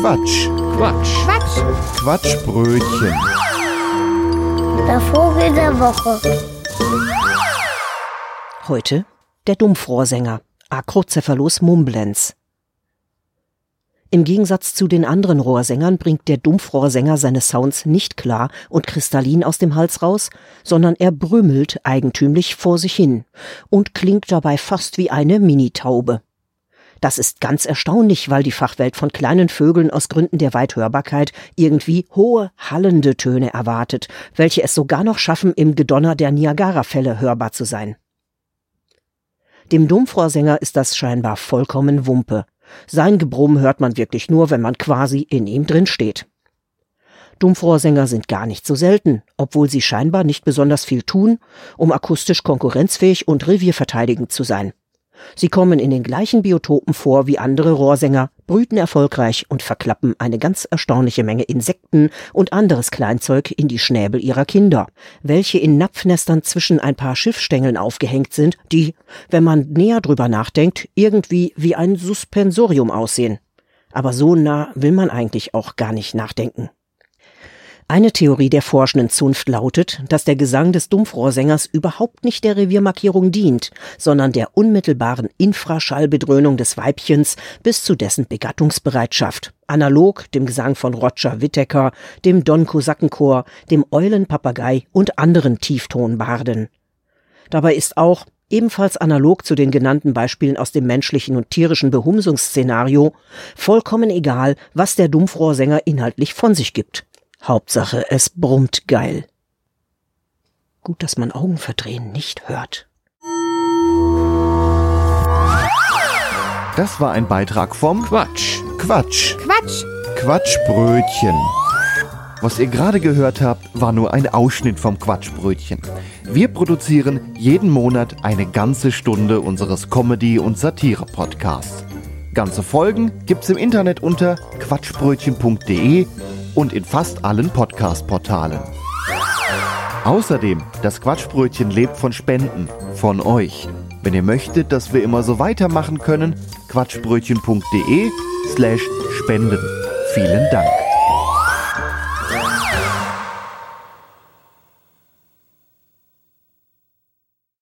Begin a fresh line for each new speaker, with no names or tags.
Quatsch.
Quatsch.
Quatsch.
Quatschbrötchen.
Der Vogel der Woche.
Heute der Dumpfrohrsänger Acrocephalus mumblens. Im Gegensatz zu den anderen Rohrsängern bringt der Dumpfrohrsänger seine Sounds nicht klar und kristallin aus dem Hals raus, sondern er brümmelt eigentümlich vor sich hin und klingt dabei fast wie eine Minitaube. Das ist ganz erstaunlich, weil die Fachwelt von kleinen Vögeln aus Gründen der Weithörbarkeit irgendwie hohe, hallende Töne erwartet, welche es sogar noch schaffen, im Gedonner der Niagarafälle hörbar zu sein. Dem Dumpfrohrsänger ist das scheinbar vollkommen Wumpe. Sein Gebrumm hört man wirklich nur, wenn man quasi in ihm drin steht. Dumpfrohrsänger sind gar nicht so selten, obwohl sie scheinbar nicht besonders viel tun, um akustisch konkurrenzfähig und revierverteidigend zu sein. Sie kommen in den gleichen Biotopen vor wie andere Rohrsänger, brüten erfolgreich und verklappen eine ganz erstaunliche Menge Insekten und anderes Kleinzeug in die Schnäbel ihrer Kinder, welche in Napfnestern zwischen ein paar Schiffstängeln aufgehängt sind, die, wenn man näher drüber nachdenkt, irgendwie wie ein Suspensorium aussehen. Aber so nah will man eigentlich auch gar nicht nachdenken. Eine Theorie der forschenden Zunft lautet, dass der Gesang des Dumpfrohrsängers überhaupt nicht der Reviermarkierung dient, sondern der unmittelbaren Infraschallbedröhnung des Weibchens bis zu dessen Begattungsbereitschaft, analog dem Gesang von Roger Whittaker, dem Don Kosakenchor, dem Eulenpapagei und anderen Tieftonbarden. Dabei ist auch, ebenfalls analog zu den genannten Beispielen aus dem menschlichen und tierischen Behumsungsszenario, vollkommen egal, was der Dumpfrohrsänger inhaltlich von sich gibt. Hauptsache, es brummt geil. Gut, dass man Augenverdrehen nicht hört.
Das war ein Beitrag vom
Quatsch.
Quatsch.
Quatsch.
Quatschbrötchen. Was ihr gerade gehört habt, war nur ein Ausschnitt vom Quatschbrötchen. Wir produzieren jeden Monat eine ganze Stunde unseres Comedy- und Satire-Podcasts. Ganze Folgen gibt's im Internet unter quatschbrötchen.de und in fast allen Podcast-Portalen. Außerdem, das Quatschbrötchen lebt von Spenden, von euch. Wenn ihr möchtet, dass wir immer so weitermachen können, quatschbrötchen.de slash spenden. Vielen Dank.